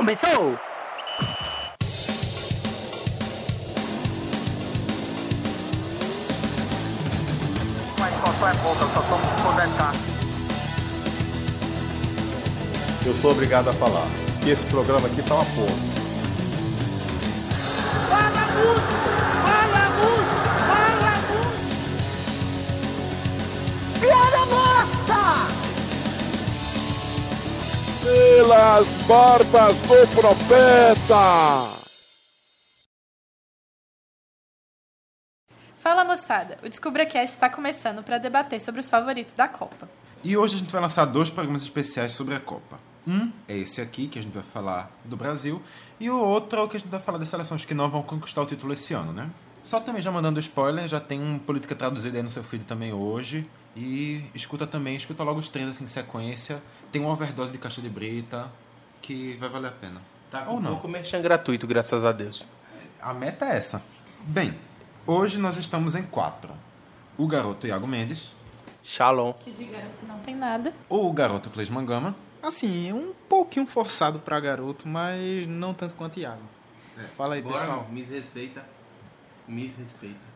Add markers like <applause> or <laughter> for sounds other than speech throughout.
Começou! Mas qual é pouca, eu só tomo se for 10k. Eu sou obrigado a falar que esse programa aqui tá uma porra. Fala muito! Pelas barbas do profeta! Fala moçada, o DescubraCast está começando para debater sobre os favoritos da Copa. E hoje a gente vai lançar dois programas especiais sobre a Copa. Um é esse aqui, que a gente vai falar do Brasil, e o outro é o que a gente vai falar das seleções que não vão conquistar o título esse ano, né? Só também já mandando spoiler, já tem um Política Traduzida aí no seu feed também hoje. E escuta também, escuta logo os três assim em sequência. Tem uma overdose de caixa de brita que vai valer a pena. Tá Ou com não. pouco merchan gratuito, graças a Deus. A meta é essa. Bem, hoje nós estamos em quatro. O garoto Iago Mendes, Shalom. Que de garoto não tem nada. o garoto Cleisman Gama Assim, um pouquinho forçado pra garoto, mas não tanto quanto Iago. Fala aí, pessoal. me respeita. Me respeita.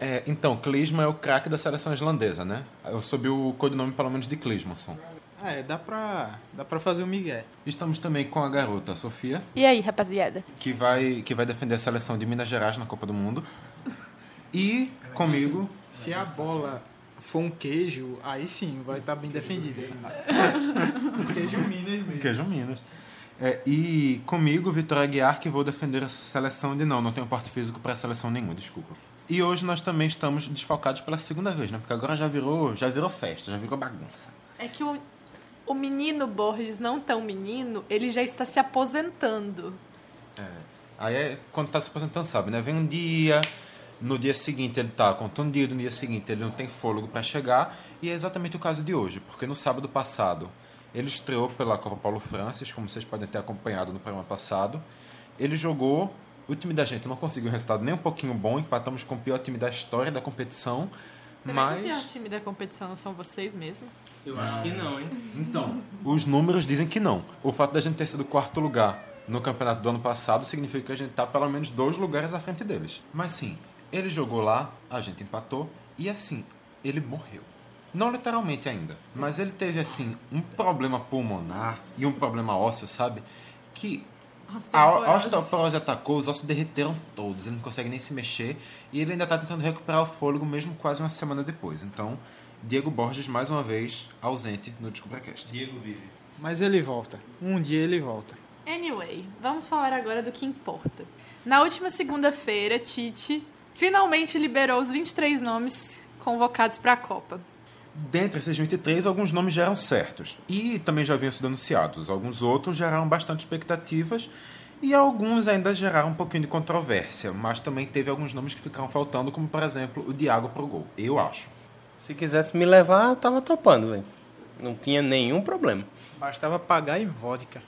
É, então, Klinsmann é o craque da seleção islandesa, né? Eu soube o codinome pelo menos de Klinsmanson. É, dá pra, dá pra fazer o Miguel. Estamos também com a garota Sofia, E aí, rapaziada? que vai, que vai defender a seleção de Minas Gerais na Copa do Mundo. E comigo, Se a bola for um queijo, aí sim, vai estar bem defendida. <laughs> queijo Minas mesmo. Queijo Minas. É, e comigo, Vitor Aguiar, que vou defender a seleção de não, não tenho porte físico para a seleção nenhuma, desculpa. E hoje nós também estamos desfalcados pela segunda vez, né? Porque agora já virou, já virou festa, já virou bagunça. É que o, o menino Borges, não tão menino, ele já está se aposentando. Aí é quando tá se aposentando, sabe, né? Vem um dia, no dia seguinte ele tá contundido, no dia seguinte ele não tem fôlego para chegar, e é exatamente o caso de hoje, porque no sábado passado ele estreou pela Copa Paulo Francis, como vocês podem ter acompanhado no programa passado. Ele jogou, o time da gente não conseguiu um resultado nem um pouquinho bom, empatamos com o pior time da história da competição, Será que o pior mas time da competição não são vocês mesmo? Eu acho que não, hein? então, os números dizem que não. O fato da gente ter sido quarto lugar no campeonato do ano passado significa que a gente tá pelo menos dois lugares à frente deles. Mas sim, ele jogou lá, a gente empatou e assim, ele morreu. Não literalmente ainda, mas ele teve assim um problema pulmonar e um problema ósseo, sabe? Que a a osteoporose atacou, os ossos derreteram todos, ele não consegue nem se mexer e ele ainda está tentando recuperar o fôlego mesmo quase uma semana depois. Então, Diego Borges mais uma vez ausente no DescubraCast. Diego vive. Mas ele volta. Um dia ele volta. Anyway, vamos falar agora do que importa. Na última segunda-feira, Tite finalmente liberou os 23 nomes convocados para a Copa. Dentre esses 23, alguns nomes já eram certos e também já haviam sido anunciados. Alguns outros geraram bastante expectativas e alguns ainda geraram um pouquinho de controvérsia, mas também teve alguns nomes que ficaram faltando, como por exemplo o Thiago pro gol, eu acho. Se quisesse me levar, tava topando, velho. Não tinha nenhum problema. Bastava pagar em vodka.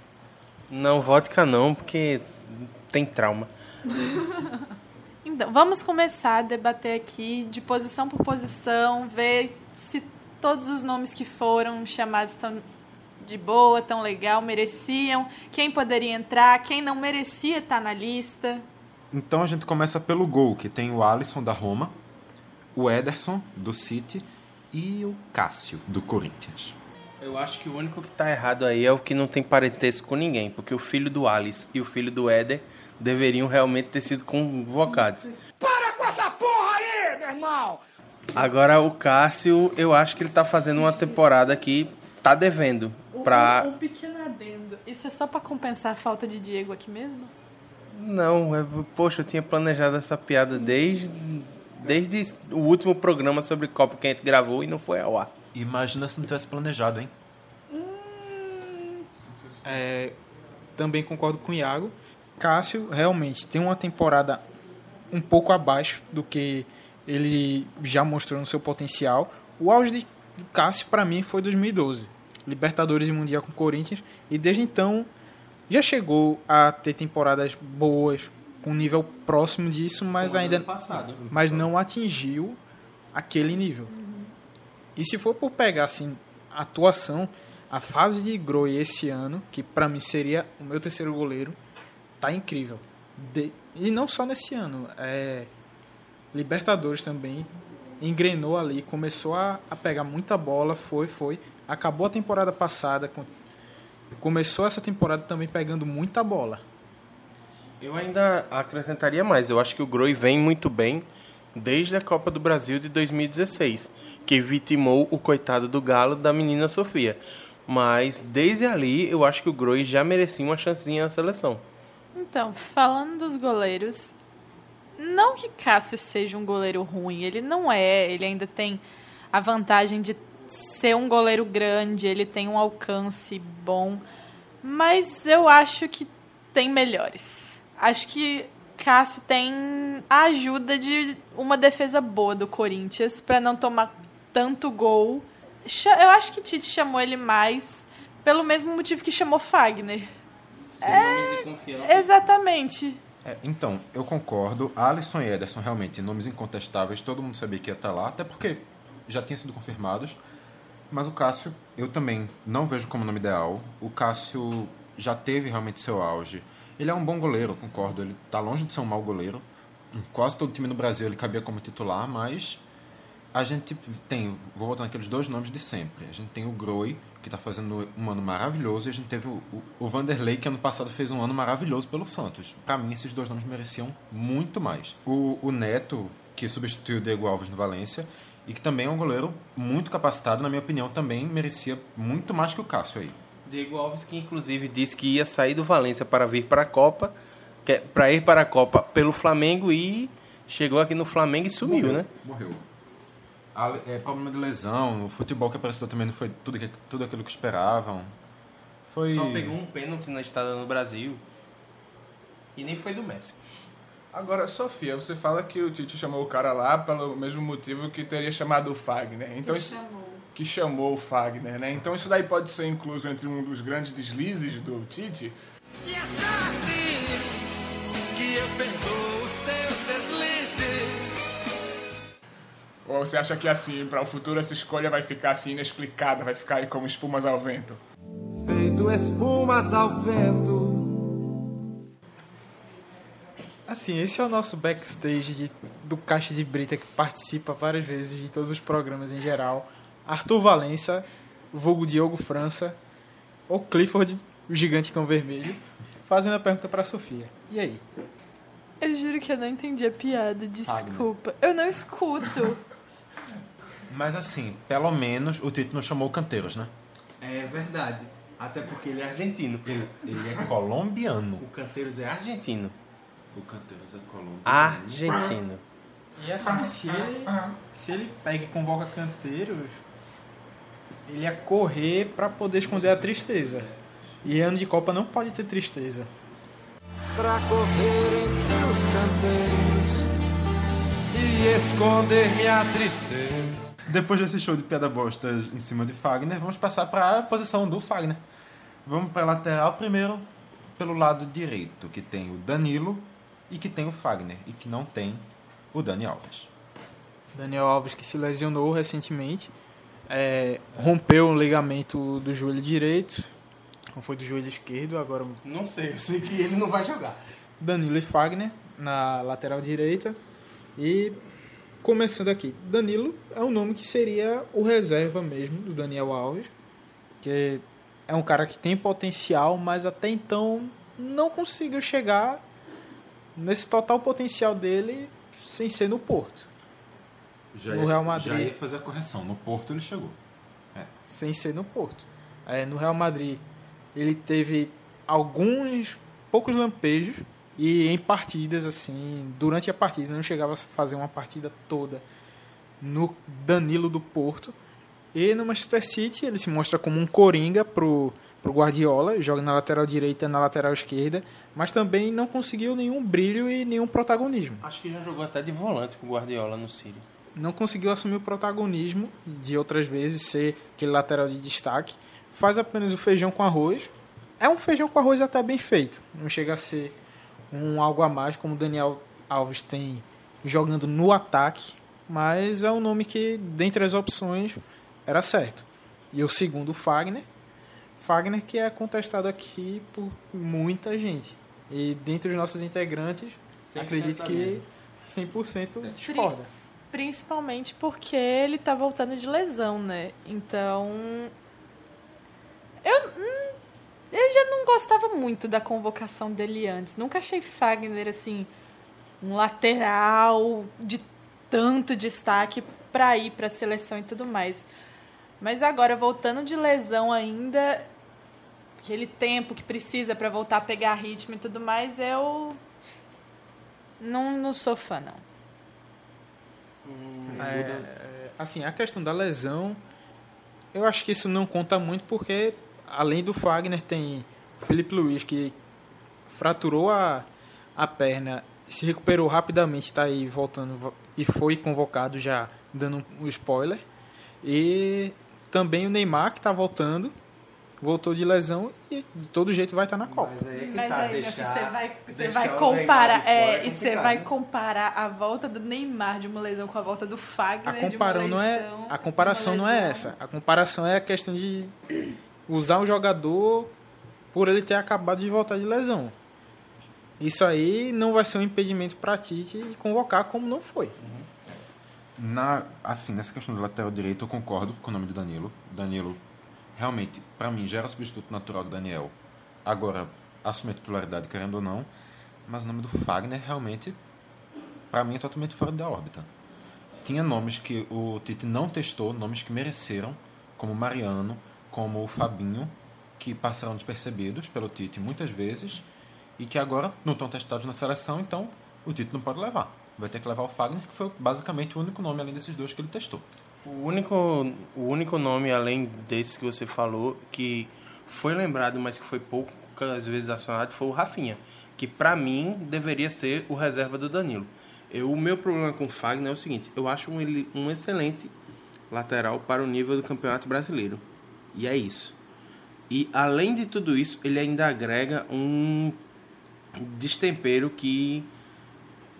Não, vodka não, porque tem trauma. <laughs> Então, vamos começar a debater aqui de posição por posição, ver se todos os nomes que foram chamados estão de boa, tão legal, mereciam, quem poderia entrar, quem não merecia estar na lista. Então a gente começa pelo gol, que tem o Alisson da Roma, o Ederson do City e o Cássio do Corinthians. Eu acho que o único que tá errado aí é o que não tem parentesco com ninguém, porque o filho do Alice e o filho do Éder deveriam realmente ter sido convocados. Para com essa porra aí, meu irmão! Agora o Cássio, eu acho que ele tá fazendo uma temporada que tá devendo pra Um, um pequeno adendo. Isso é só para compensar a falta de Diego aqui mesmo? Não, é, poxa, eu tinha planejado essa piada desde desde o último programa sobre Copa que a gente gravou e não foi ao ar. Imagina se não tivesse planejado, hein? É, também concordo com o Iago. Cássio realmente tem uma temporada um pouco abaixo do que ele já mostrou no seu potencial. O auge de Cássio, para mim, foi 2012. Libertadores e Mundial com Corinthians. E desde então já chegou a ter temporadas boas, com nível próximo disso, mas ainda passado. mas não atingiu aquele nível. E se for por pegar assim a atuação, A fase de Groi esse ano, que para mim seria o meu terceiro goleiro, tá incrível. De- e não só nesse ano, é Libertadores também engrenou ali, começou a, a pegar muita bola, foi, foi. Acabou a temporada passada, com- começou essa temporada também pegando muita bola. Eu ainda acrescentaria mais. Eu acho que o Groi vem muito bem desde a Copa do Brasil de 2016, que vitimou o coitado do Galo da menina Sofia. Mas desde ali, eu acho que o Groi já merecia uma chancezinha na seleção. Então, falando dos goleiros, não que Cássio seja um goleiro ruim, ele não é, ele ainda tem a vantagem de ser um goleiro grande, ele tem um alcance bom, mas eu acho que tem melhores. Acho que Cássio tem a ajuda de uma defesa boa do Corinthians para não tomar tanto gol. Eu acho que Tite chamou ele mais pelo mesmo motivo que chamou Fagner. Exatamente. É, então, eu concordo. Alisson e Ederson, realmente, nomes incontestáveis, todo mundo sabia que ia estar lá, até porque já tinham sido confirmados. Mas o Cássio, eu também não vejo como nome ideal. O Cássio já teve realmente seu auge. Ele é um bom goleiro, concordo. Ele está longe de ser um mau goleiro. Quase todo time no Brasil ele cabia como titular, mas a gente tem, vou voltar naqueles dois nomes de sempre. A gente tem o Groi, que está fazendo um ano maravilhoso, e a gente teve o, o, o Vanderlei, que ano passado fez um ano maravilhoso pelo Santos. Para mim, esses dois nomes mereciam muito mais. O, o Neto, que substituiu o Diego Alves no Valência, e que também é um goleiro muito capacitado, na minha opinião, também merecia muito mais que o Cássio aí. Diego Alves, que inclusive disse que ia sair do Valência para vir para a Copa, para ir para a Copa pelo Flamengo e chegou aqui no Flamengo e sumiu, né? Morreu. A- É, problema de lesão, o futebol que apareceu também não foi tudo, que, tudo aquilo que esperavam. Foi... Só pegou um pênalti na estada no Brasil e nem foi do Messi. Agora, Sofia, você fala que o Tite chamou o cara lá pelo mesmo motivo que teria chamado o Fagner. Então, isso- que chamou o Fagner, né? Então isso daí pode ser incluso entre um dos grandes deslizes do Tite. E é assim que eu perdoo Ou você acha que assim, para o futuro essa escolha vai ficar assim inexplicada, vai ficar aí como espumas ao vento? Feito espumas ao vento. Assim, esse é o nosso backstage de- do Caixa de Brita que participa várias vezes de todos os programas em geral. Arthur Valença, vulgo Diogo França, ou Clifford, o gigante cão vermelho, fazendo a pergunta para Sofia. E aí? Eu juro que eu não entendi a piada, desculpa. Eu não escuto. Mas assim, pelo menos o Tite não chamou o Canteiros, né? É verdade. Até porque ele é argentino. Ele, ele é colombiano. O Canteiros é argentino. O Canteiros é colombiano. Argentino. E assim, se ele, se ele pega e convoca canteiros, ele ia correr para poder esconder a tristeza. E ano de Copa não pode ter tristeza. Pra correr entre os canteiros e esconder minha tristeza. Depois desse show de piada bosta em cima de Fagner, vamos passar para a posição do Fagner. Vamos para a lateral primeiro, pelo lado direito, que tem o Danilo e que tem o Fagner, e que não tem o Dani Alves. Daniel Alves que se lesionou recentemente, é, rompeu o ligamento do joelho direito, ou foi do joelho esquerdo, agora Não sei, eu sei que ele não vai jogar. Danilo e Fagner na lateral direita. E começando aqui, Danilo é um nome que seria o reserva mesmo do Daniel Alves, que é um cara que tem potencial, mas até então não conseguiu chegar nesse total potencial dele sem ser no Porto. Já No ia- Real Madrid. Já ia fazer a correção. No Porto ele chegou. sem ser no Porto. É, no Real Madrid, ele teve alguns poucos lampejos e em partidas assim, durante a partida não chegava a fazer uma partida toda no Danilo do Porto. E no Manchester City ele se mostra como um coringa pro pro Guardiola, joga na lateral direita, na lateral esquerda, mas também não conseguiu nenhum brilho e nenhum protagonismo. Acho que já jogou até de volante com o Guardiola no City. não conseguiu assumir o protagonismo de outras vezes ser aquele lateral de destaque. Faz apenas o feijão com arroz. É um feijão com arroz até bem feito. Não chega a ser um algo a mais como o Daniel Alves tem jogando no ataque, mas é um nome que dentre as opções era certo. E o segundo, o Fagner, Fagner que é contestado aqui por muita gente. E dentre os nossos integrantes, acredito que 100% discorda. Principalmente porque ele tá voltando de lesão, né? Então. Eu, hum, eu já não gostava muito da convocação dele antes. Nunca achei Fagner, assim, um lateral de tanto destaque para ir para a seleção e tudo mais. Mas agora, voltando de lesão ainda, aquele tempo que precisa para voltar a pegar ritmo e tudo mais, eu não, não sou fã, não. É, é, assim, a questão da lesão, eu acho que isso não conta muito porque, além do Fagner, tem o Felipe Luiz que fraturou a, a perna, se recuperou rapidamente, está aí voltando e foi convocado já, dando um spoiler. E também o Neymar que está voltando voltou de lesão e de todo jeito vai estar na Copa. Mas, aí, Mas tá, aí deixar, você vai, você vai comparar, é, e você vai comparar a volta do Neymar de uma lesão com a volta do Fagner a comparação não é a comparação não é essa. A comparação é a questão de usar o jogador por ele ter acabado de voltar de lesão. Isso aí não vai ser um impedimento para Tite convocar como não foi. Na, assim, nessa questão do lateral direito, eu concordo com o nome de Danilo. Danilo realmente, para mim, já era o substituto natural do Daniel. Agora, assume a titularidade, querendo ou não. Mas o nome do Fagner, realmente, para mim, é totalmente fora da órbita. Tinha nomes que o Tite não testou, nomes que mereceram, como Mariano, como o Fabinho, que passaram despercebidos pelo Tite muitas vezes e que agora não estão testados na seleção, então o Tite não pode levar. Vai ter que levar o Fagner, que foi basicamente o único nome além desses dois que ele testou. O único, o único nome, além desses que você falou, que foi lembrado, mas que foi poucas vezes acionado, foi o Rafinha. Que para mim deveria ser o reserva do Danilo. Eu, o meu problema com o Fagner é o seguinte: eu acho um, um excelente lateral para o nível do Campeonato Brasileiro. E é isso. E além de tudo isso, ele ainda agrega um destempero que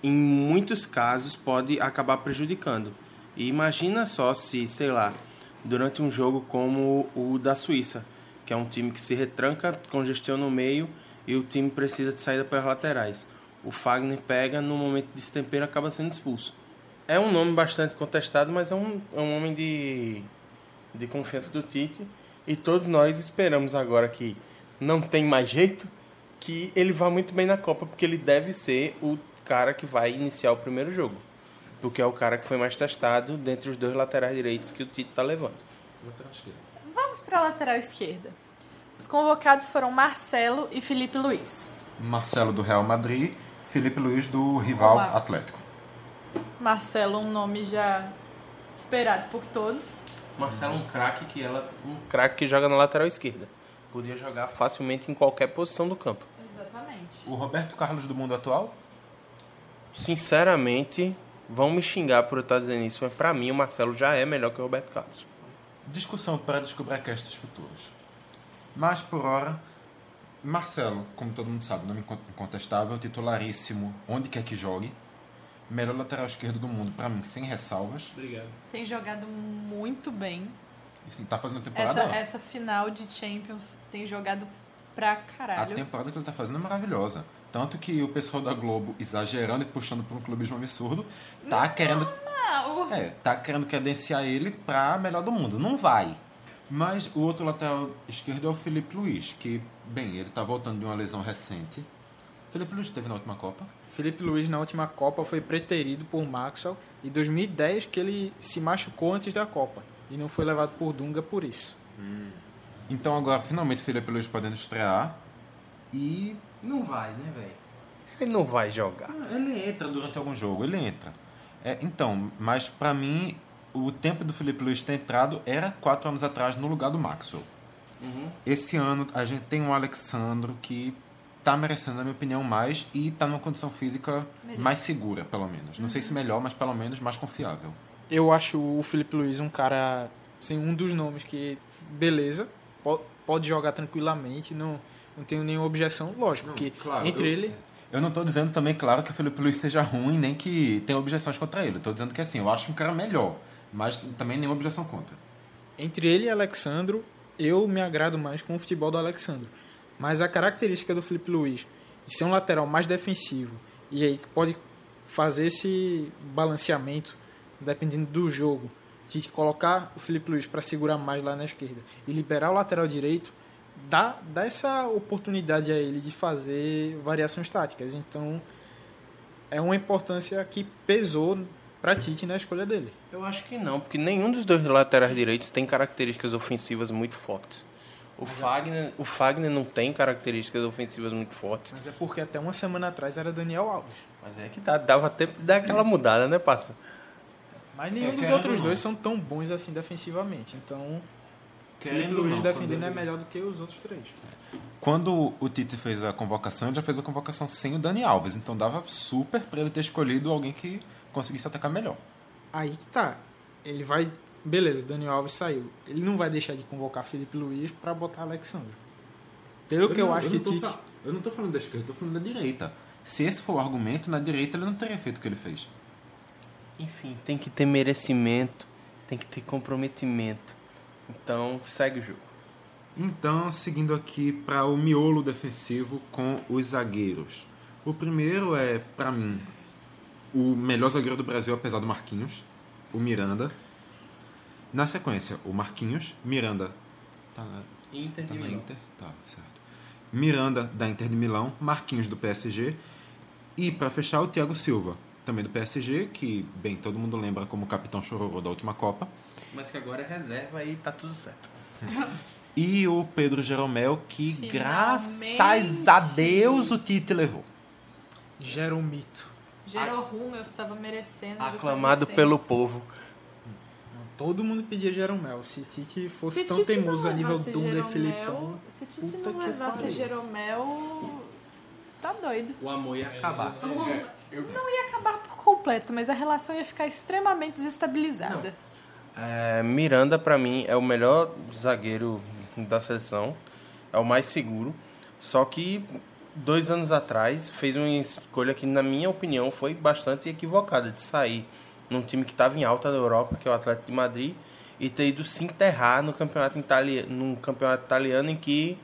em muitos casos pode acabar prejudicando. E imagina só se, sei lá, durante um jogo como o da Suíça, que é um time que se retranca, congestiona no meio e o time precisa de saída pelas laterais. O Fagner pega, no momento de destempero, acaba sendo expulso. É um nome bastante contestado, mas é um, é um homem de, de confiança do Tite. E todos nós esperamos agora que não tem mais jeito, que ele vá muito bem na Copa, porque ele deve ser o cara que vai iniciar o primeiro jogo porque é o cara que foi mais testado dentre os dois laterais direitos que o Tite está levando. Vamos para a lateral esquerda. Os convocados foram Marcelo e Felipe Luiz. Marcelo do Real Madrid, Felipe Luiz do rival Olá. Atlético. Marcelo, um nome já esperado por todos. Marcelo um craque que ela um craque que joga na lateral esquerda. Podia jogar facilmente em qualquer posição do campo. Exatamente. O Roberto Carlos do mundo atual? Sinceramente, vão me xingar por eu estar dizendo isso, mas para mim o Marcelo já é melhor que o Roberto Carlos. Discussão para descobrir castas futuros. Mas por hora, Marcelo, como todo mundo sabe, nome incontestável, titularíssimo, onde quer que jogue. Melhor lateral esquerdo do mundo, para mim, sem ressalvas. Obrigado. Tem jogado muito bem. Isso tá fazendo temporada. Essa, essa final de Champions tem jogado pra caralho. A temporada que ele tá fazendo é maravilhosa. Tanto que o pessoal da Globo, exagerando e puxando para um clubismo absurdo, tá não, querendo. Não. É, tá querendo credenciar ele para melhor do mundo. Não vai. Mas o outro lateral esquerdo é o Felipe Luiz, que, bem, ele tá voltando de uma lesão recente. Felipe Luiz esteve na última Copa? Felipe Luiz na última Copa foi preterido por Maxwell em 2010 que ele se machucou antes da Copa e não foi levado por Dunga por isso. Hum. Então agora finalmente Felipe Luiz podendo estrear e não vai, né, velho? Ele não vai jogar. Ah, ele entra durante algum jogo, ele entra. É, então, mas para mim, o tempo do Felipe Luiz ter entrado era quatro anos atrás no lugar do Maxwell. Uhum. Esse ano a gente tem um Alexandro que tá merecendo, na minha opinião, mais e tá numa condição física melhor. mais segura, pelo menos. Não uhum. sei se melhor, mas pelo menos mais confiável. Eu acho o Felipe Luiz um cara, assim, um dos nomes que, beleza, pode jogar tranquilamente, não não tenho nenhuma objeção, lógico, não, que claro, entre eu, ele. Eu não estou dizendo também, claro, que o Felipe Luiz seja ruim, nem que tenha objeções contra ele. Estou dizendo que assim, eu acho um cara melhor, mas também nenhuma objeção contra. Entre ele e Alexandro, eu me agrado mais com o futebol do Alexandre. Mas a característica do Felipe Luiz de ser um lateral mais defensivo e aí que pode fazer esse balanceamento dependendo do jogo, de colocar o Felipe Luiz para segurar mais lá na esquerda e liberar o lateral direito, dá, dá essa oportunidade a ele de fazer variações táticas. Então, é uma importância que pesou para Tite na escolha dele. Eu acho que não, porque nenhum dos dois laterais direitos tem características ofensivas muito fortes. O Fagner, o Fagner não tem características ofensivas muito fortes. Mas é porque até uma semana atrás era Daniel Alves. Mas é que dá, dava tempo de dar aquela mudada, né, passa? Mas nenhum É, dos outros ou dois não. são tão bons assim defensivamente. Então, Querendo Luiz não, defendendo é ele- melhor do que os outros três. Quando o Tite fez a convocação, ele já fez a convocação sem o Dani Alves. Então dava super pra ele ter escolhido alguém que conseguisse atacar melhor. Aí que tá. Ele vai. Beleza, Daniel Alves saiu. Ele não vai deixar de convocar Felipe Luiz para botar Alexandre. Pelo que eu não- acho que não tô Tite. fa- Eu não tô falando da esquerda, eu tô falando da direita. Se esse for o argumento, na direita ele não teria feito o que ele fez. Enfim, tem que ter merecimento, tem que ter comprometimento. Então, segue o jogo. Então, seguindo aqui para o miolo defensivo com os zagueiros. O primeiro é, para mim, o melhor zagueiro do Brasil, apesar do Marquinhos, o Miranda. Na sequência, o Marquinhos, Miranda. Tá, na- Inter tá de na Milão. Inter? Tá, certo. Miranda, da Inter de Milão, Marquinhos, do PSG. E, para fechar, o Thiago Silva, também do PSG, que, bem, todo mundo lembra como capitão chororô da última Copa. Mas que agora é reserva e tá tudo certo. <laughs> E o Pedro Jeromel, que Finalmente. graças a Deus o Tite levou. Gera um mito. Gerou rumo, eu estava merecendo. Aclamado pelo povo. Todo mundo pedia Jeromel. Se Tite fosse Se tão Tite teimoso a nível Dunga e Filipão. Se Tite não levasse. Jeromel, tá doido. O amor ia acabar. Não ia acabar por completo, mas a relação ia ficar extremamente desestabilizada. É, Miranda, pra mim, é o melhor zagueiro da seleção. É o mais seguro. Só que dois anos atrás fez uma escolha que, na minha opinião, foi bastante equivocada de sair num time que estava em alta na Europa, que é o Atlético de Madrid, e ter ido se enterrar no campeonato, italiano, num campeonato italiano em que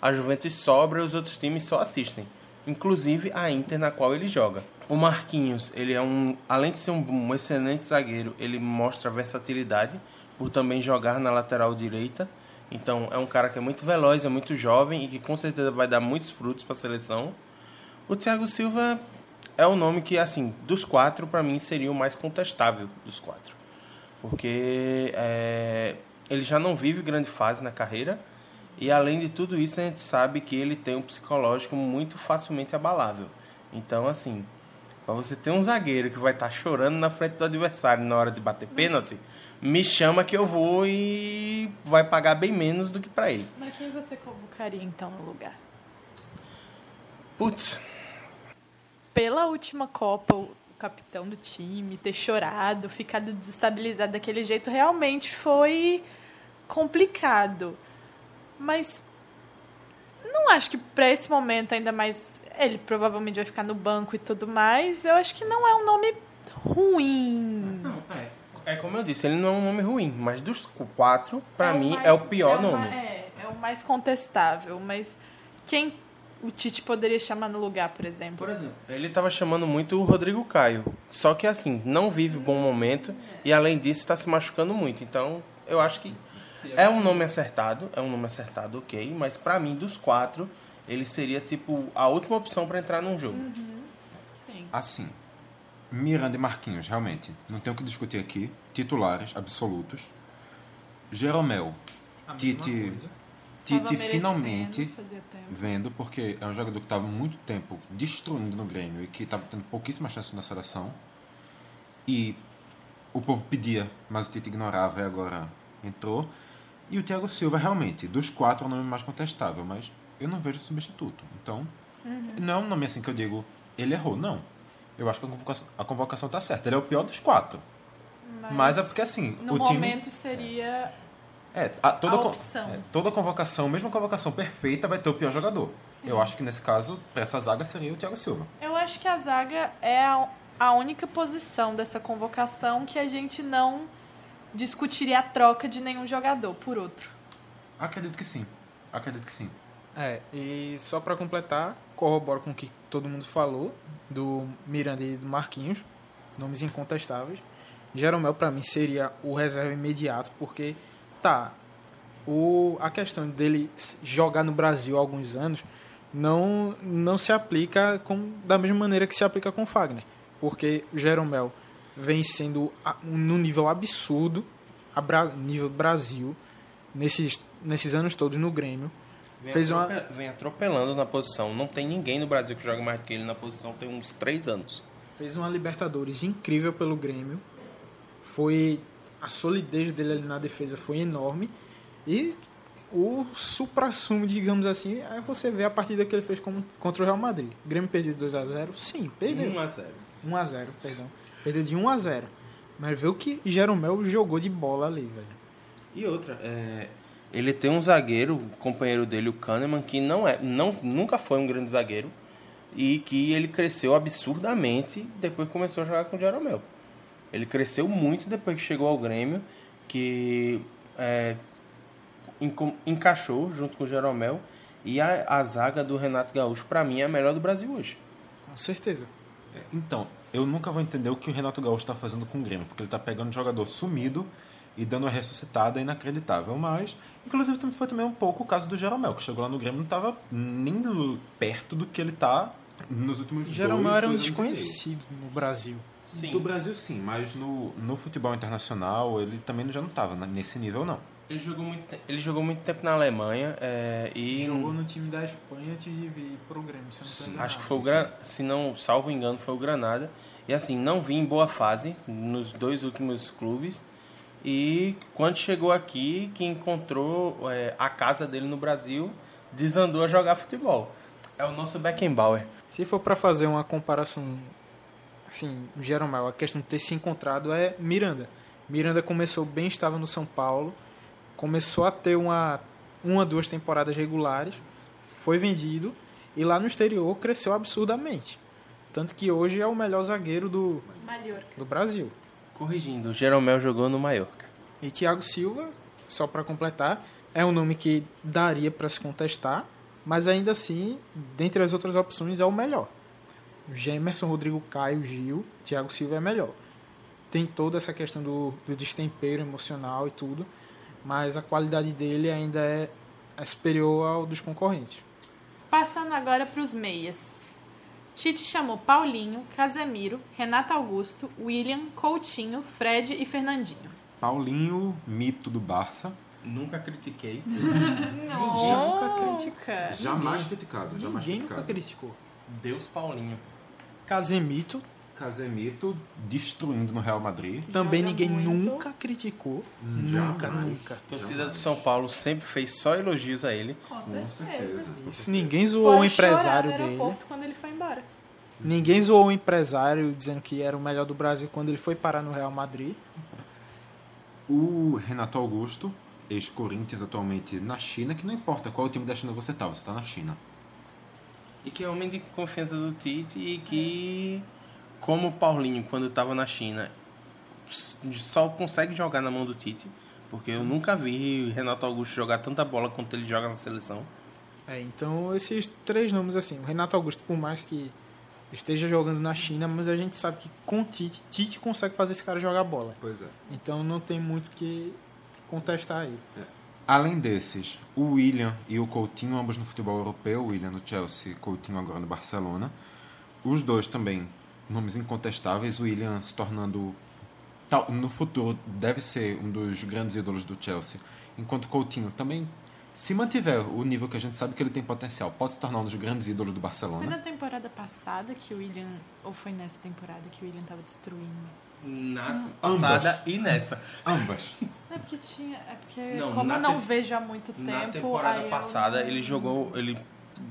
a Juventus sobra e os outros times só assistem. Inclusive a Inter, na qual ele joga. O Marquinhos, ele é um. Além de ser um, um excelente zagueiro, ele mostra versatilidade por também jogar na lateral direita. Então é um cara que é muito veloz, é muito jovem e que com certeza vai dar muitos frutos para a seleção. O Thiago Silva é o nome que, assim, dos quatro, para mim seria o mais contestável dos quatro. Porque é, ele já não vive grande fase na carreira. E além de tudo isso, a gente sabe que ele tem um psicológico muito facilmente abalável. Então, assim, para você ter um zagueiro que vai estar chorando na frente do adversário na hora de bater pênalti, me chama que eu vou e vai pagar bem menos do que para ele. Mas quem você convocaria então no lugar? Putz, Pela última Copa, o capitão do time ter chorado, ficado desestabilizado daquele jeito, realmente foi complicado. Mas não acho que para esse momento, ainda mais ele provavelmente vai ficar no banco e tudo mais, eu acho que não é um nome ruim. é como eu disse, ele não é um nome ruim, mas dos quatro, para É mim, mais- é o pior é nome. É, é o mais contestável, mas quem o Tite poderia chamar no lugar, por exemplo? Por exemplo, ele tava chamando muito o Rodrigo Caio. Só que assim, não vive bom momento e além disso está se machucando muito. Então, eu acho que é um nome acertado, é um nome acertado, ok, mas pra mim dos quatro, ele seria tipo a última opção pra entrar num jogo. Sim. Assim, Miranda e Marquinhos, realmente, não tem o que discutir aqui. Titulares absolutos. Jeromel, A mesma Tite, coisa. Tite finalmente vendo, porque é um jogador que estava muito tempo destruindo no Grêmio e que estava tendo pouquíssimas chances na seleção. E o povo pedia, mas o Tite ignorava e agora entrou. E o Thiago Silva, realmente, dos quatro, é o nome mais contestável, mas eu não vejo substituto. Então, não é um nome assim que eu digo, ele errou, não. Eu acho que a convocação, a convocação tá certa. Ele é o pior dos quatro. Mas, é porque assim, No o time. momento seria. É, a- toda, a opção. é, toda convocação, mesmo a convocação perfeita, vai ter o pior jogador. Eu acho que nesse caso, para essa zaga, seria o Thiago Silva. Eu acho que a zaga é a, a única posição dessa convocação que a gente não discutiria a troca de nenhum jogador por outro. Acredito que sim. Acredito que sim. É, e só pra completar, corroboro com o que todo mundo falou, do Miranda e do Marquinhos, nomes incontestáveis. Jeromel, pra mim, seria o reserva imediato, porque, tá, o, a questão dele jogar no Brasil há alguns anos não, não se aplica com, da mesma maneira que se aplica com o Fagner. Porque o Jeromel vem sendo num nível absurdo, a Bra, nível Brasil, nesses, nesses anos todos no Grêmio. Vem, Fez uma, vem atropelando na posição. Não tem ninguém no Brasil que joga mais do que ele na posição, tem uns três anos. fez uma Libertadores incrível pelo Grêmio. Foi a solidez dele ali na defesa foi enorme e o supra-sumo, digamos assim, é você ver a partida que ele fez contra o Real Madrid. O Grêmio perdeu de 2 a 0? Sim, perdeu. 1 a 0. 1 a 0, perdão. Perdeu de 1 a 0. Mas vê o que Jeromel jogou de bola ali, velho. E outra, é, ele tem um zagueiro, o companheiro dele, o Kahneman, que não é, não, nunca foi um grande zagueiro e que ele cresceu absurdamente depois começou a jogar com o Jeromel. Ele cresceu muito depois que chegou ao Grêmio, que é, encaixou junto com o Jeromel e a, a zaga do Renato Gaúcho, pra mim, é a melhor do Brasil hoje. Com certeza. Então, eu nunca vou entender o que o Renato Gaúcho está fazendo com o Grêmio, porque ele está pegando um jogador sumido e dando uma ressuscitada inacreditável. Mas, inclusive, também foi também um pouco o caso do Jeromel, que chegou lá no Grêmio e não estava nem perto do que ele está nos últimos Jeromel dois, era um desconhecido no Brasil. Do Brasil, sim, mas no, no futebol internacional ele também já não estava nesse nível, não. Ele jogou muito, ele jogou muito tempo na Alemanha é, e Jogou no time da Espanha antes de vir pro Grêmio, se não enganado. Acho que foi o Gran... se não salvo engano, foi o Granada. E assim, não vi em boa fase nos dois últimos clubes. E quando chegou aqui, que encontrou é, a casa dele no Brasil, desandou a jogar futebol. É o nosso Beckenbauer. Se for para fazer uma comparação, assim, o Jeromel, a questão de ter se encontrado é Miranda. Miranda começou bem, estava no São Paulo, começou a ter uma, uma duas temporadas regulares, foi vendido e lá no exterior cresceu absurdamente. Tanto que hoje é o melhor zagueiro do, Mallorca. do Brasil. Corrigindo, o Jeromel jogou no Mallorca. E Thiago Silva, só para completar, é um nome que daria para se contestar, mas ainda assim, dentre as outras opções, é o melhor. Gemerson, Rodrigo Caio, Gil, Thiago Silva é melhor. Tem toda essa questão do, do destempero emocional e tudo, mas a qualidade dele ainda é, é superior ao dos concorrentes. Passando agora para os meias. Tite chamou Paulinho, Casemiro, Renato Augusto, William, Coutinho, Fred e Fernandinho. Paulinho, mito do Barça. Nunca critiquei. <laughs> Nunca critica. Jamais criticado. Jamais Ninguém nunca criticado. criticou. Deus Paulinho. Casemito, Casemito destruindo no Real Madrid. também Joga ninguém muito. nunca criticou. Nunca, Jamais. nunca. A torcida do São Paulo sempre fez só elogios a ele. Com certeza. Isso, ninguém zoou o Fora empresário dele. quando ele foi embora. Ninguém zoou o empresário dizendo que era o melhor do Brasil quando ele foi parar no Real Madrid. O Renato Augusto, ex-Corinthians atualmente na China, que não importa qual time da China você tá, você tá na China. E que é homem de confiança do Tite e que, como o Paulinho, quando estava na China, só consegue jogar na mão do Tite. Porque eu nunca vi Renato Augusto jogar tanta bola quanto ele joga na seleção. É, então esses três nomes assim, o Renato Augusto, por mais que esteja jogando na China, mas a gente sabe que com o Tite, Tite consegue fazer esse cara jogar bola. Pois é. Então não tem muito que contestar aí. Além desses, o William e o Coutinho, ambos no futebol europeu, William no Chelsea, Coutinho agora no Barcelona. Os dois também nomes incontestáveis, o William se tornando no futuro deve ser um dos grandes ídolos do Chelsea, enquanto Coutinho também se mantiver o nível que a gente sabe que ele tem potencial, pode se tornar um dos grandes ídolos do Foi Barcelona. na temporada passada que o William. Ou foi nessa temporada que o William tava destruindo? Na passada e nessa. Ambas. Não é porque tinha. É porque, Não, como na eu não te- vejo há muito tempo. Na temporada eu passada não- ele jogou, ele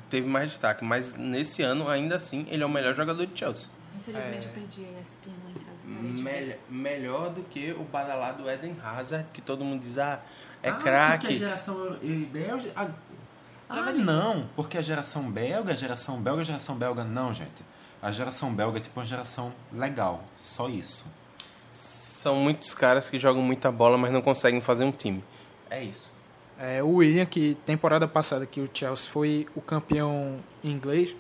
teve mais destaque, mas nesse ano ainda assim ele é o melhor jogador de Chelsea. Infelizmente É. eu perdi a ESPN lá em casa. parei de ver. Melhor, do que o badalado Eden Hazard, que todo mundo diz, ah, é Ah, porque a craque. geração belga. Ah, ah, não, porque a geração belga, a geração belga, a geração belga. Não, gente. A geração belga é tipo uma geração legal. Só isso. São muitos caras que jogam muita bola, mas não conseguem fazer um time. É isso. É, o William, que temporada passada que o Chelsea foi o campeão inglês,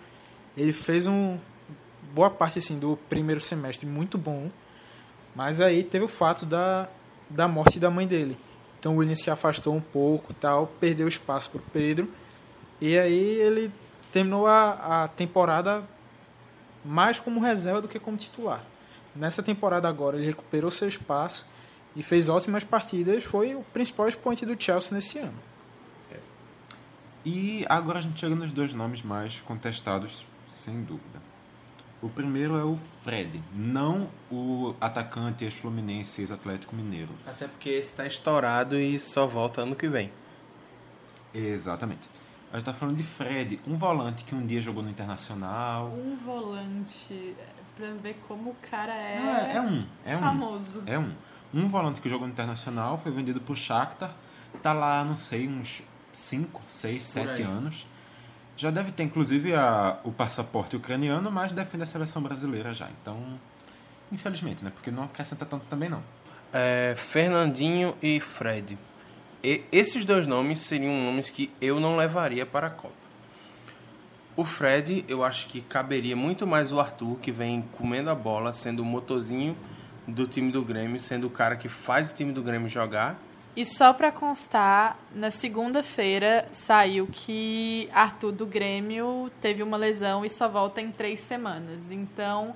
ele fez um boa parte assim do primeiro semestre muito bom, mas aí teve o fato da, da morte da mãe dele. Então o William se afastou um pouco, tal, perdeu espaço para o Pedro e aí ele terminou a, a temporada mais como reserva do que como titular. Nessa temporada agora ele recuperou seu espaço e fez ótimas partidas, foi o principal expoente do Chelsea nesse ano. E agora a gente chega nos dois nomes mais contestados, sem dúvida. O primeiro é o Fred, não o atacante ex-fluminense, ex-atlético mineiro. Até porque esse está estourado e só volta ano que vem. Exatamente. A gente está falando de Fred, um volante que um dia jogou no Internacional. Um volante, pra ver como o cara é, Não, é, é um, é famoso. um. É um. Um volante que jogou no Internacional, foi vendido pro Shakhtar, tá lá, não sei, uns 5, 6, 7 anos. Já deve ter, inclusive, a, o passaporte ucraniano, mas defende a seleção brasileira já. Então, infelizmente, né? Porque não acrescenta tanto também, não. É, Fernandinho e Fred. E esses dois nomes seriam nomes que eu não levaria para a Copa. O Fred, eu acho que caberia muito mais o Arthur, que vem comendo a bola, sendo o motorzinho do time do Grêmio, sendo o cara que faz o time do Grêmio jogar. E só pra constar, na segunda-feira saiu que Arthur do Grêmio teve uma lesão e só volta em três semanas. Então,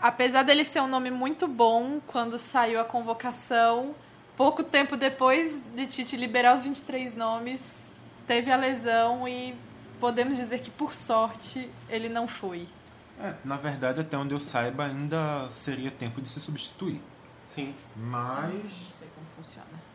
apesar dele ser um nome muito bom, quando saiu a convocação, pouco tempo depois de Tite liberar os 23 nomes, teve a lesão e podemos dizer que, por sorte, ele não foi. É, na verdade, até onde eu saiba, ainda seria tempo de se substituir. Sim. Mas. Não sei como funciona.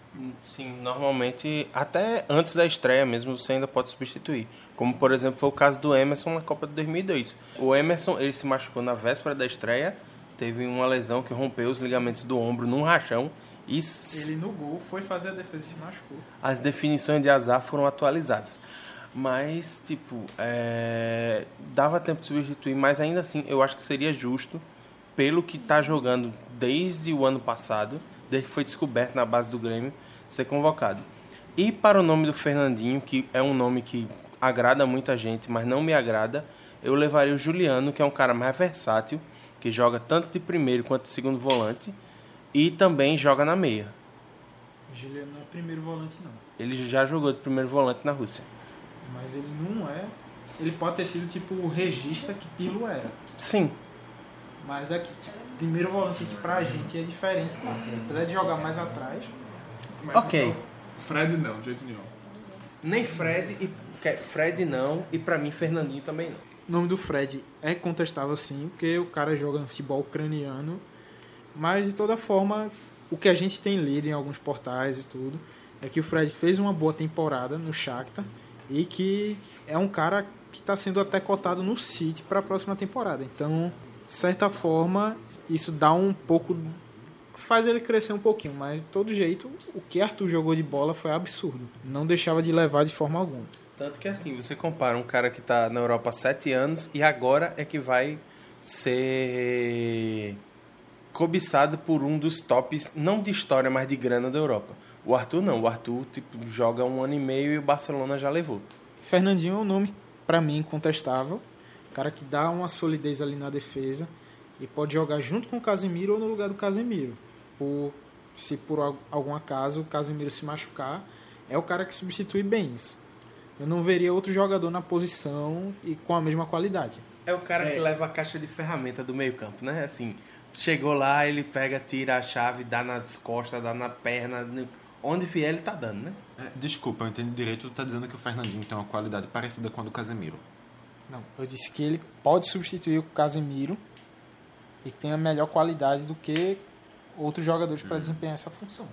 Sim, normalmente, até antes da estreia mesmo, você ainda pode substituir. Como, por exemplo, foi o caso do Emerson na Copa de 2002. O Emerson, ele se machucou na véspera da estreia, teve uma lesão que rompeu os ligamentos do ombro num rachão e Ele no gol foi fazer a defesa e se machucou. as definições de azar foram atualizadas. Mas, tipo, é, dava tempo de substituir, mas ainda assim eu acho que seria justo, pelo que está jogando desde o ano passado, desde que foi descoberto na base do Grêmio, ser convocado. E para o nome do Fernandinho, que é um nome que agrada muita gente, mas não me agrada, eu levaria o Juliano, que é um cara mais versátil, que joga tanto de primeiro quanto de segundo volante, e também joga na meia. Juliano não é primeiro volante, não. Ele já jogou de primeiro volante na Rússia. Mas ele não é. Ele pode ter sido tipo o regista que Pilo era. Sim, Mas aqui, tipo, primeiro volante aqui pra gente é diferente. tá? Apesar de jogar mais atrás. Mas Ok. então, Fred não, de jeito nenhum. Nem Fred e que- Fred não e pra mim Fernandinho também não. O nome do Fred é contestável sim, porque o cara joga no futebol ucraniano. Mas de toda forma, o que a gente tem lido em alguns portais e tudo é que o Fred fez uma boa temporada no Shakhtar e que é um cara que está sendo até cotado no City para a próxima temporada. Então, de certa forma, isso dá um pouco faz ele crescer um pouquinho, mas de todo jeito, o que Arthur jogou de bola foi absurdo. Não deixava de levar de forma alguma. Tanto que assim, você compara um cara que tá na Europa há sete anos e agora é que vai ser cobiçado por um dos tops, não de história, mas de grana da Europa. O Arthur não, o Arthur tipo, joga um ano e meio e o Barcelona já levou. Fernandinho é um nome, para mim, incontestável. Cara que dá uma solidez ali na defesa e pode jogar junto com o Casemiro ou no lugar do Casemiro. Por, se por al- algum acaso o Casemiro se machucar, é o cara que substitui bem isso. Eu não veria outro jogador na posição e com a mesma qualidade. É o cara que leva a caixa de ferramenta do meio campo, né? Assim, chegou lá, ele pega, tira a chave, dá nas costas, dá na perna, onde vier ele tá dando, né? É, desculpa, eu entendi direito. Tu tá dizendo que o Fernandinho tem uma qualidade parecida com a do Casemiro. Não, eu disse que ele pode substituir o Casemiro e que tem a melhor qualidade do que outros jogadores para desempenhar essa função.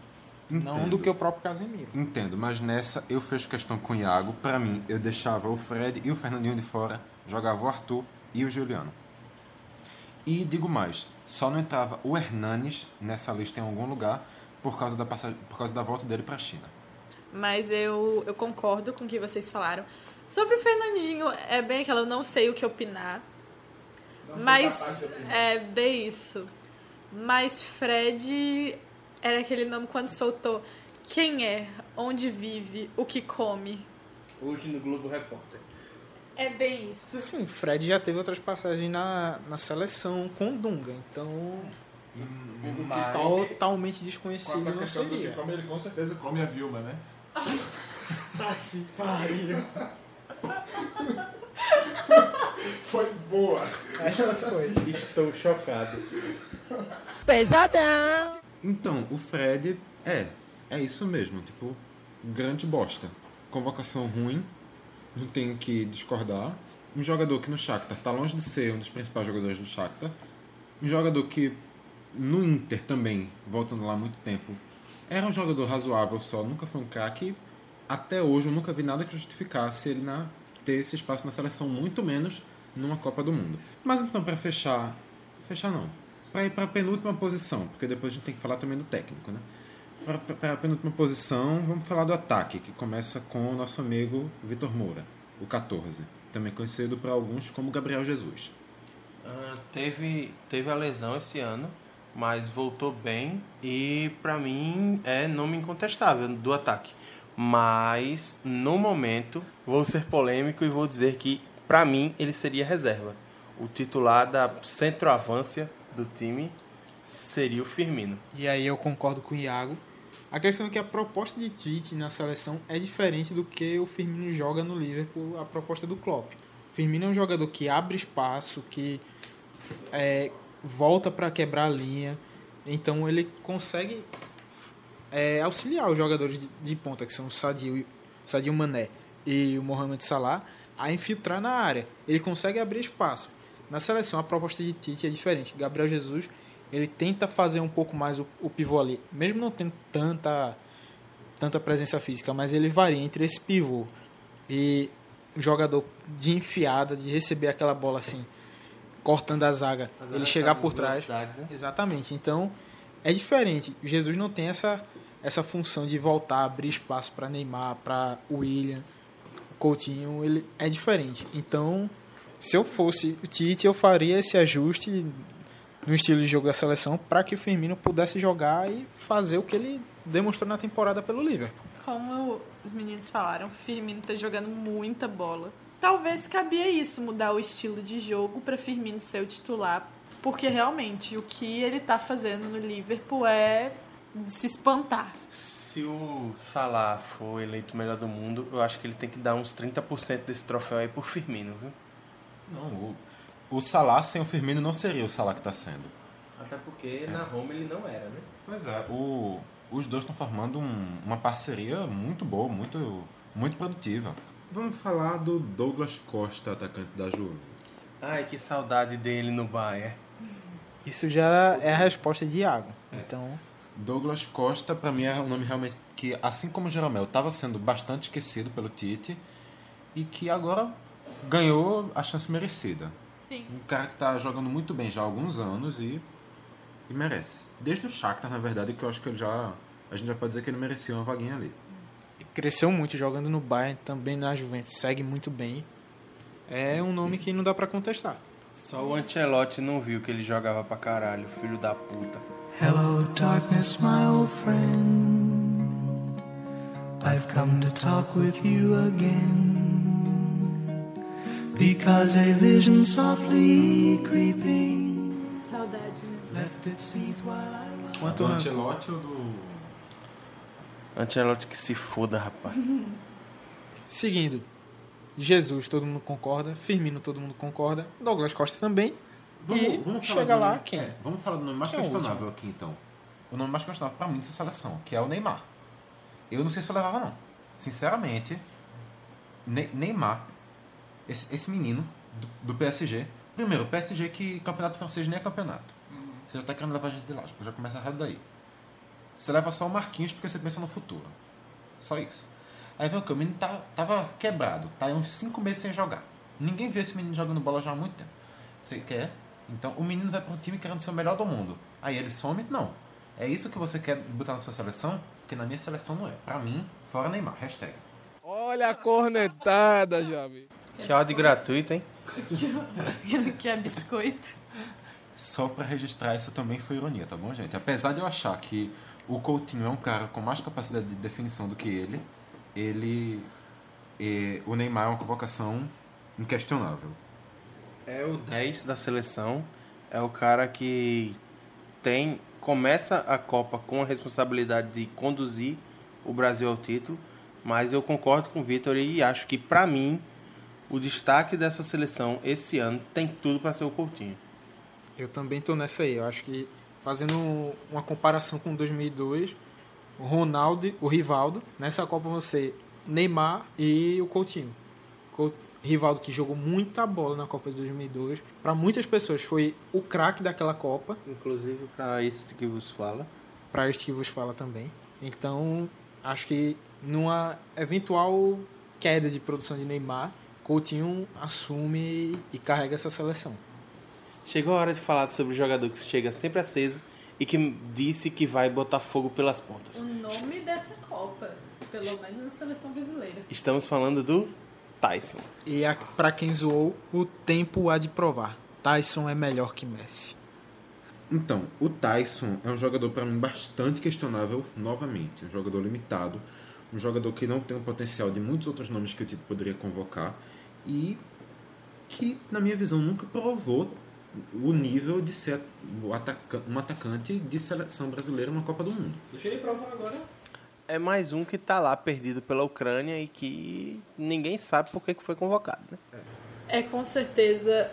Não Entendo. do que o próprio Casemiro. Entendo, mas nessa eu fecho questão com o Iago. Pra mim, eu deixava o Fred e o Fernandinho de fora, jogava o Arthur e o Juliano. E digo mais, só não entrava o Hernanes nessa lista em algum lugar por causa da, passagem, por causa da volta dele pra China. Mas eu, eu concordo com o que vocês falaram. Sobre o Fernandinho, é bem aquela, eu não sei o que opinar. mas é bem isso. Mas Fred era aquele nome quando soltou Quem é? Onde vive? O que come? Hoje no Globo Repórter. É bem isso. Sim, Fred já teve outras passagens na, na seleção com Dunga, então Mas- totalmente Quanto desconhecido não questão do que seria. come, ele com certeza come a Vilma, né? <laughs> Tá que pariu. <laughs> Foi boa. Essa foi. Estou chocado. Pesadão. Então, o Fred é, é isso mesmo, tipo, grande bosta. Convocação ruim, não tenho que discordar. Um jogador que no Shakhtar tá longe de ser um dos principais jogadores do Shakhtar. Um jogador que no Inter também, voltando lá muito tempo, era um jogador razoável só, nunca foi um craque. Até hoje eu nunca vi nada que justificasse ele na, ter esse espaço na seleção, muito menos numa Copa do Mundo. Mas então, para fechar, fechar não, para ir para a penúltima posição, porque depois a gente tem que falar também do técnico, né? Para a penúltima posição, vamos falar do ataque, que começa com o nosso amigo Vitor Moura, o 14, também conhecido por alguns como Gabriel Jesus. Ah, teve, teve a lesão esse ano, mas voltou bem e pra mim é nome incontestável do ataque. Mas no momento vou ser polêmico e vou dizer que pra mim ele seria reserva. O titular da centroavância do time seria o Firmino. E aí eu concordo com o Iago. A questão é que a proposta de Tite na seleção é diferente do que o Firmino joga no Liverpool, a proposta do Klopp. O Firmino é um jogador que abre espaço, que é, volta para quebrar a linha, então ele consegue é, auxiliar os jogadores de, de ponta, que são o Sadio, Sadio Mané e o Mohamed Salah, a infiltrar na área. Ele consegue abrir espaço. Na seleção, a proposta de Tite é diferente. Gabriel Jesus ele tenta fazer um pouco mais o, o pivô ali, mesmo não tendo tanta tanta presença física, mas ele varia entre esse pivô e jogador de enfiada, de receber aquela bola assim, cortando a zaga, A zaga ele tá chegar por trás. né? Exatamente. Então, é diferente. Jesus não tem essa essa função de voltar, abrir espaço para Neymar, para William, Coutinho, ele é diferente. Então, se eu fosse o Tite, eu faria esse ajuste no estilo de jogo da seleção para que o Firmino pudesse jogar e fazer o que ele demonstrou na temporada pelo Liverpool. Como os meninos falaram, o Firmino tá jogando muita bola. Talvez cabia isso, mudar o estilo de jogo para Firmino ser o titular, porque realmente o que ele tá fazendo no Liverpool é de se espantar. Se o Salah for eleito o melhor do mundo, eu acho que ele tem que dar uns 30% desse troféu aí por Firmino, viu? Não, o, o Salah sem o Firmino não seria o Salah que está sendo. Até porque na Roma ele não era, né? Pois é, o, os dois estão formando um- uma parceria muito boa, muito, muito produtiva. Vamos falar do Douglas Costa, atacante da Juve. Ai, que saudade dele no Bayern. Isso já é a resposta de Iago. Então, Douglas Costa, para mim, é um nome realmente que, assim como o Jeromel, estava sendo bastante esquecido pelo Tite e que agora ganhou a chance merecida. Sim. Um cara que está jogando muito bem já há alguns anos e, e merece. Desde o Shakhtar, na verdade, que eu acho que ele já... A gente já pode dizer que ele merecia uma vaguinha ali. Cresceu muito jogando no Bayern, também na Juventus, segue muito bem. É um nome que não dá para contestar. Só o Ancelotti não viu que ele jogava pra caralho, filho da puta. Hello, darkness, my old friend. I've come to talk with you again. Because a vision softly creeping Saudade, né? left its seeds while I was. Quanto? Ancelotti ou do... Ancelotti que se foda, rapaz. Seguindo, Jesus, todo mundo concorda. Firmino, todo mundo concorda. Douglas Costa também. e falar chega lá nome- quem? é, vamos falar do nome mais Quem é questionável aqui, então. O nome mais questionável pra mim dessa seleção, que é o Neymar. Eu não sei se eu levava, não. Sinceramente, Ne- Neymar, esse, esse menino do, do PSG. Primeiro, o PSG que campeonato francês nem é campeonato. Você já tá querendo levar a gente de lá, já começa errado daí. Você leva só o Marquinhos porque você pensa no futuro. Só isso. Aí vem o que? O menino tá, tava quebrado, tá aí uns 5 meses sem jogar. Ninguém viu esse menino jogando bola já há muito tempo. Você quer? Então o menino vai para um time querendo ser o melhor do mundo. Aí ele some? Não. É isso que você quer botar na sua seleção? Porque na minha seleção não é. Pra mim, fora Neymar. Hashtag. Olha a cornetada, jovem. Que áudio gratuito, hein? <laughs> que é biscoito. Só pra registrar, isso também foi ironia, tá bom, gente? Apesar de eu achar que o Coutinho é um cara com mais capacidade de definição do que ele. Ele. E o Neymar é uma convocação inquestionável. É o 10 da seleção, é o cara que tem começa a Copa com a responsabilidade de conduzir o Brasil ao título, mas eu concordo com o Vitor e acho que para mim o destaque dessa seleção esse ano tem tudo para ser o Coutinho. Eu também tô nessa aí. Eu acho que fazendo uma comparação com 2002, o Ronaldo, o Rivaldo, nessa Copa você Neymar e o Coutinho. Cou- Rivaldo que jogou muita bola na Copa de 2002. Para muitas pessoas foi o craque daquela Copa. Inclusive para isso que vos fala. Para este que vos fala também. Então, acho que numa eventual queda de produção de Neymar, Coutinho assume e carrega essa seleção. Chegou a hora de falar sobre o jogador que chega sempre aceso e que disse que vai botar fogo pelas pontas. O nome dessa Copa, pelo menos na seleção brasileira. Estamos falando do Tyson. E a- pra quem zoou, o tempo há de provar. Tyson é melhor que Messi. Então, o Tyson é um jogador para mim bastante questionável novamente. Um jogador limitado, um jogador que não tem o potencial de muitos outros nomes que o Tito poderia convocar e que, na minha visão, nunca provou o nível de ser ataca- um atacante de seleção brasileira na Copa do Mundo. Deixa ele provar agora. É mais um que tá lá perdido pela Ucrânia e que ninguém sabe por que que foi convocado. Né? É com certeza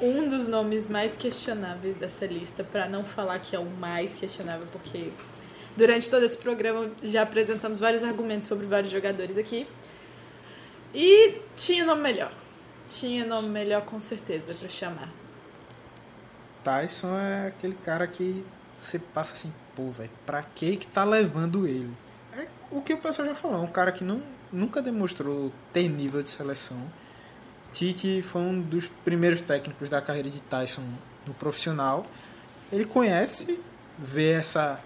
um dos nomes mais questionáveis dessa lista, para não falar que é o mais questionável, porque durante todo esse programa já apresentamos vários argumentos sobre vários jogadores aqui. E tinha nome melhor. Tinha nome melhor com certeza para chamar. Tyson é aquele cara que você passa assim, pô, velho, pra que que tá levando ele? É o que o pessoal já falou, é um cara que não, nunca demonstrou ter nível de seleção. Tite foi um dos primeiros técnicos da carreira de Tyson no profissional. Ele conhece, vê essa,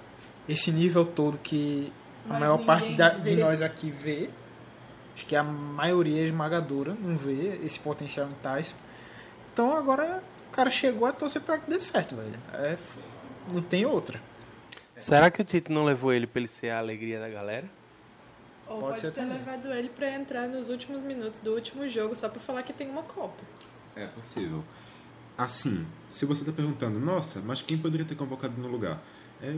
esse nível todo que a Mas maior parte da- de nós aqui vê. Acho que a maioria esmagadora não vê esse potencial em Tyson. Então agora o cara chegou a torcer pra que dê certo, velho. É, não tem outra. Será que o Tito não levou ele pra ele ser a alegria da galera? Ou Pode pode, ser ter também. levado ele para entrar nos últimos minutos do último jogo só para falar que tem uma Copa. É possível. Assim, se você está perguntando, nossa, mas quem poderia ter convocado no lugar? É,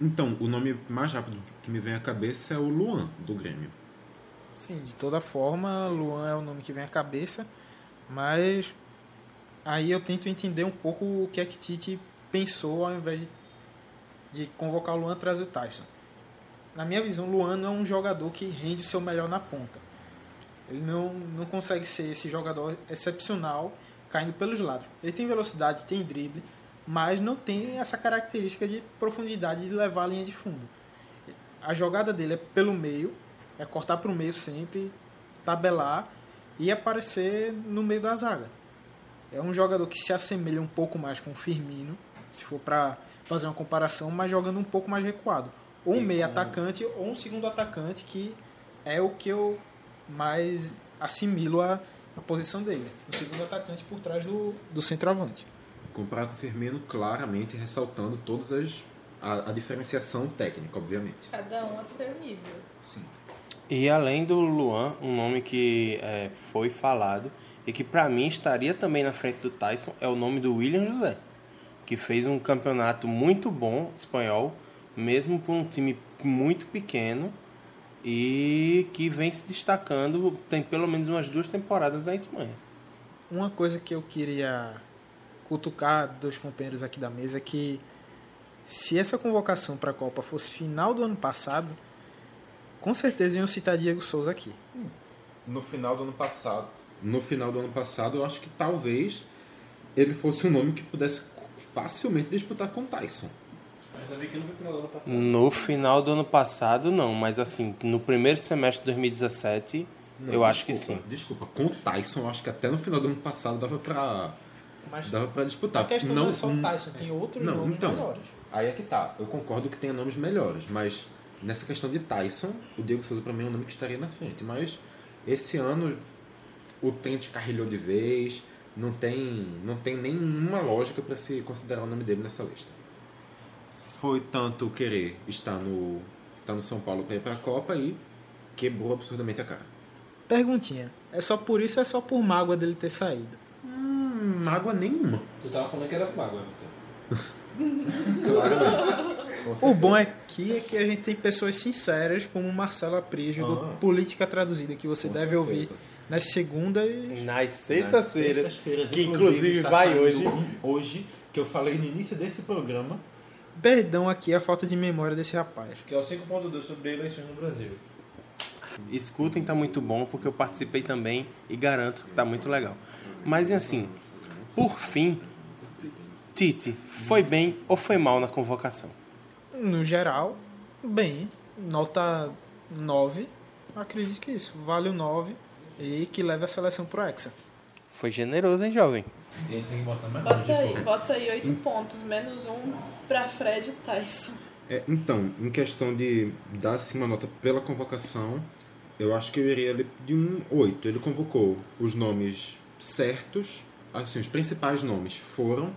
então, o nome mais rápido que me vem à cabeça é o Luan, do Grêmio. Sim, de toda forma, Luan é o nome que vem à cabeça, mas aí eu tento entender um pouco o que é que Tite pensou ao invés de, de convocar o Luan atrás do Tyson. Na minha visão, Luan não é um jogador que rende o seu melhor na ponta. Ele não, não consegue ser esse jogador excepcional caindo pelos lados. Ele tem velocidade, tem drible, mas não tem essa característica de profundidade de levar a linha de fundo. A jogada dele é pelo meio, é cortar para o meio sempre, tabelar e aparecer no meio da zaga. É um jogador que se assemelha um pouco mais com o Firmino, se for para fazer uma comparação, mas jogando um pouco mais recuado. Ou um E meio atacante ou um segundo atacante, que é o que eu mais assimilo a, a posição dele. O segundo atacante por trás do, do centroavante. Comparado com o Firmino, claramente ressaltando todas as. a, a diferenciação técnica, obviamente. Cada um a seu nível. Sim. E além do Luan, um nome que é, foi falado e que pra mim estaria também na frente do Tyson é o nome do William José, que fez um campeonato muito bom espanhol, mesmo por um time muito pequeno e que vem se destacando, tem pelo menos umas duas temporadas na Espanha. Uma coisa que eu queria cutucar dos companheiros aqui da mesa é que se essa convocação para a Copa fosse final do ano passado, com certeza iam citar Diego Souza aqui. No final do ano passado. No final do ano passado, eu acho que talvez ele fosse um nome que pudesse facilmente disputar com o Tyson. Ainda bem que não foi final do ano passado. No final do ano passado, não, mas assim, no primeiro semestre de 2017, Não, eu acho que desculpa, sim. Desculpa, com o Tyson, eu acho que até no final do ano passado dava pra, Mas dava pra disputar. a questão não, é só o Tyson, tem outros não, nomes então, melhores. Aí é que tá. Eu concordo que tenha nomes melhores, mas nessa questão de Tyson, o Diego Souza pra mim é um nome que estaria na frente. Mas esse ano o Trent carrilhou de vez, não tem, não tem nenhuma lógica pra se considerar o nome dele nessa lista. foi tanto querer estar no, estar no São Paulo para ir para a Copa e quebrou absurdamente a cara. Perguntinha. É só por isso ou é só por mágoa dele ter saído? Hum, mágoa nenhuma. Tu tava falando que era mágoa, Vitor. O bom aqui é que a gente tem pessoas sinceras, como Marcelo Aprijo, do Ah. Política Traduzida, que você deve certeza. ouvir nas segundas. Nas sextas-feiras, que inclusive está vai hoje. um hoje, que eu falei no início desse programa. Perdão aqui a falta de memória desse rapaz. Que é o 5.2 sobre eleições no Brasil. Escutem, tá muito bom, porque eu participei também e garanto que tá muito legal. Mas e assim, por fim, Tite, foi bem ou foi mal na convocação? No geral, bem. Nota 9. Acredito que isso. Vale o 9 e que leve a seleção pro Hexa. Foi generoso, hein, jovem? E aí tem que botar mais Bota aí, bota aí oito pontos, menos um pra Fred e Tyson. É, então, em questão de dar assim, uma nota pela convocação, eu acho que eu iria ali de um 8. Ele convocou os nomes certos, assim, os principais nomes foram,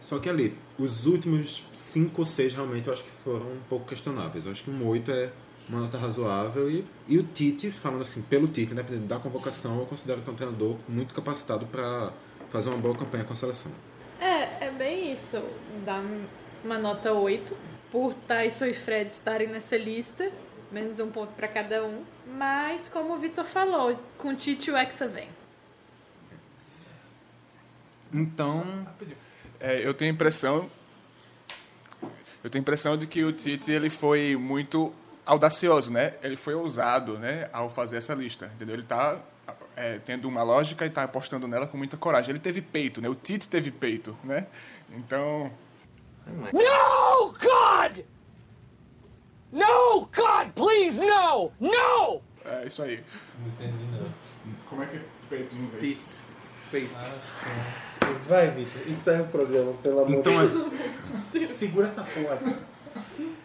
só que ali, os últimos 5 ou 6 realmente eu acho que foram um pouco questionáveis. Eu acho que um 8 é uma nota razoável e, e o Tite, falando assim, pelo Tite, independente da convocação, eu considero que é um treinador muito capacitado para fazer uma boa campanha com a seleção. É, é bem isso. Dá uma nota 8 por Tyson e Fred estarem nessa lista. Menos um ponto pra cada um. Mas, como o Vitor falou, com Tite o Hexa vem. Então, É, eu tenho a impressão eu tenho a impressão de que o Tite ele foi muito audacioso, né? Ele foi ousado, né, ao fazer essa lista, entendeu? Ele está tendo uma lógica e está apostando nela com muita coragem. Ele teve peito, né? O Tite teve peito, né? Então, No, God! No, God, please, no! No! é isso aí. Não entendi, não. Como é que é peito no inglês? Tite, peito. Vai, Vitor, encerra o programa, pelo amor então de é, Deus. Segura essa porra.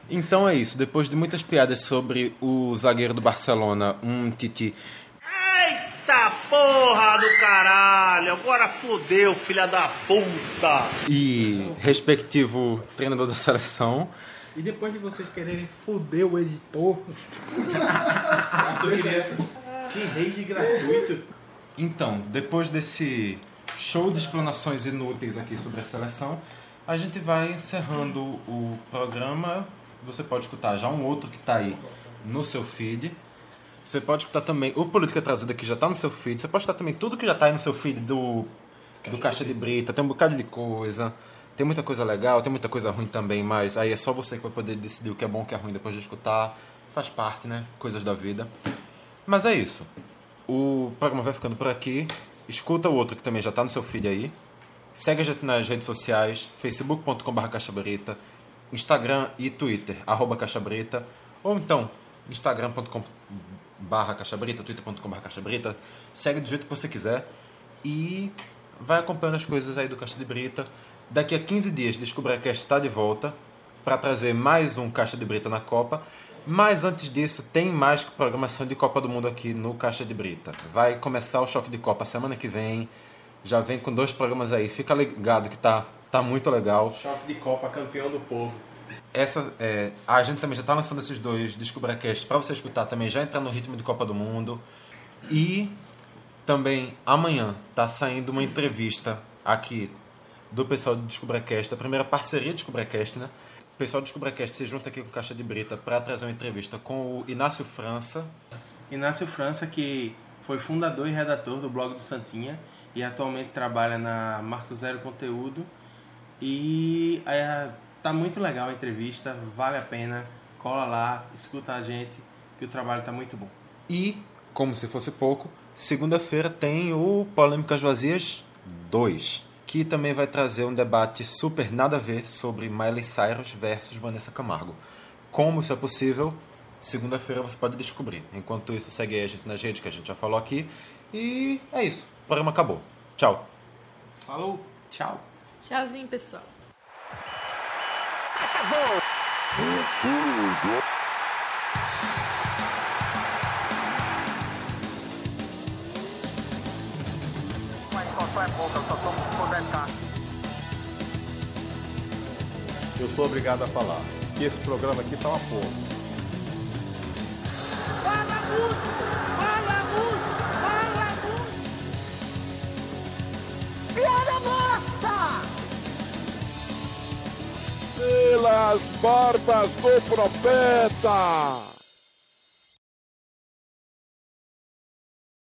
Então é isso. Depois de muitas piadas sobre o zagueiro do Barcelona, um Titi Eita porra do caralho! Agora fodeu, filha da puta! e respectivo treinador da seleção, E depois de vocês quererem foder o editor, Que rage gratuito. Então, depois desse show de explanações inúteis aqui sobre a seleção, a gente vai encerrando o programa. Você pode escutar já um outro que está aí no seu feed. Você pode escutar também o Política Traduzida que já está no seu feed. Você pode escutar também tudo que já está aí no seu feed do, do Caixa de Brita. Tem um bocado de coisa. Tem muita coisa legal, tem muita coisa ruim também, mas aí é só você que vai poder decidir o que é bom e o que é ruim depois de escutar. Faz parte, né? Coisas da vida. Mas é isso. O programa vai ficando por aqui. Escuta o outro que também já está no seu feed aí. Segue a gente nas redes sociais, facebook.com.br caixabrita, Instagram e Twitter, arroba caixabrita, ou então instagram.com.br caixabrita, twitter.com.br caixabrita. Segue do jeito que você quiser e vai acompanhando as coisas aí do Caixa de Brita. Daqui a 15 dias, DescubraCast está de volta para trazer mais um Caixa de Brita na Copa. Mas antes disso, tem mais programação de Copa do Mundo aqui no Caixa de Brita. Vai começar o Choque de Copa semana que vem. Já vem com dois programas aí. Fica ligado que tá, tá muito legal. Choque de Copa, campeão do povo. Essa, é, a gente também já está lançando esses dois DescubraCast para você escutar também, já entrar no ritmo de Copa do Mundo. E também amanhã tá saindo uma entrevista aqui do pessoal do DescubraCast, a primeira parceria do DescubraCast, né? O pessoal do DescubraCast se junta aqui com Caixa de Brita para trazer uma entrevista com o Inácio França. Inácio França, que foi fundador e redator do blog do Santinha e atualmente trabalha na Marco Zero Conteúdo. E é, tá muito legal a entrevista, vale a pena. Cola lá, escuta a gente, que o trabalho tá muito bom. E, como se fosse pouco, segunda-feira tem o Polêmicas Vazias 2, que também vai trazer um debate super nada a ver sobre Miley Cyrus versus Vanessa Camargo. Como isso é possível, segunda-feira você pode descobrir. Enquanto isso, segue aí a gente nas redes que a gente já falou aqui. E é isso. O programa acabou. Tchau. Falou, tchau. Tchauzinho, pessoal. Uma situação é pouca, eu só tô por 10 carros. Eu sou obrigado a falar. que esse programa aqui tá uma porra. Fala! Pelas barbas do profeta!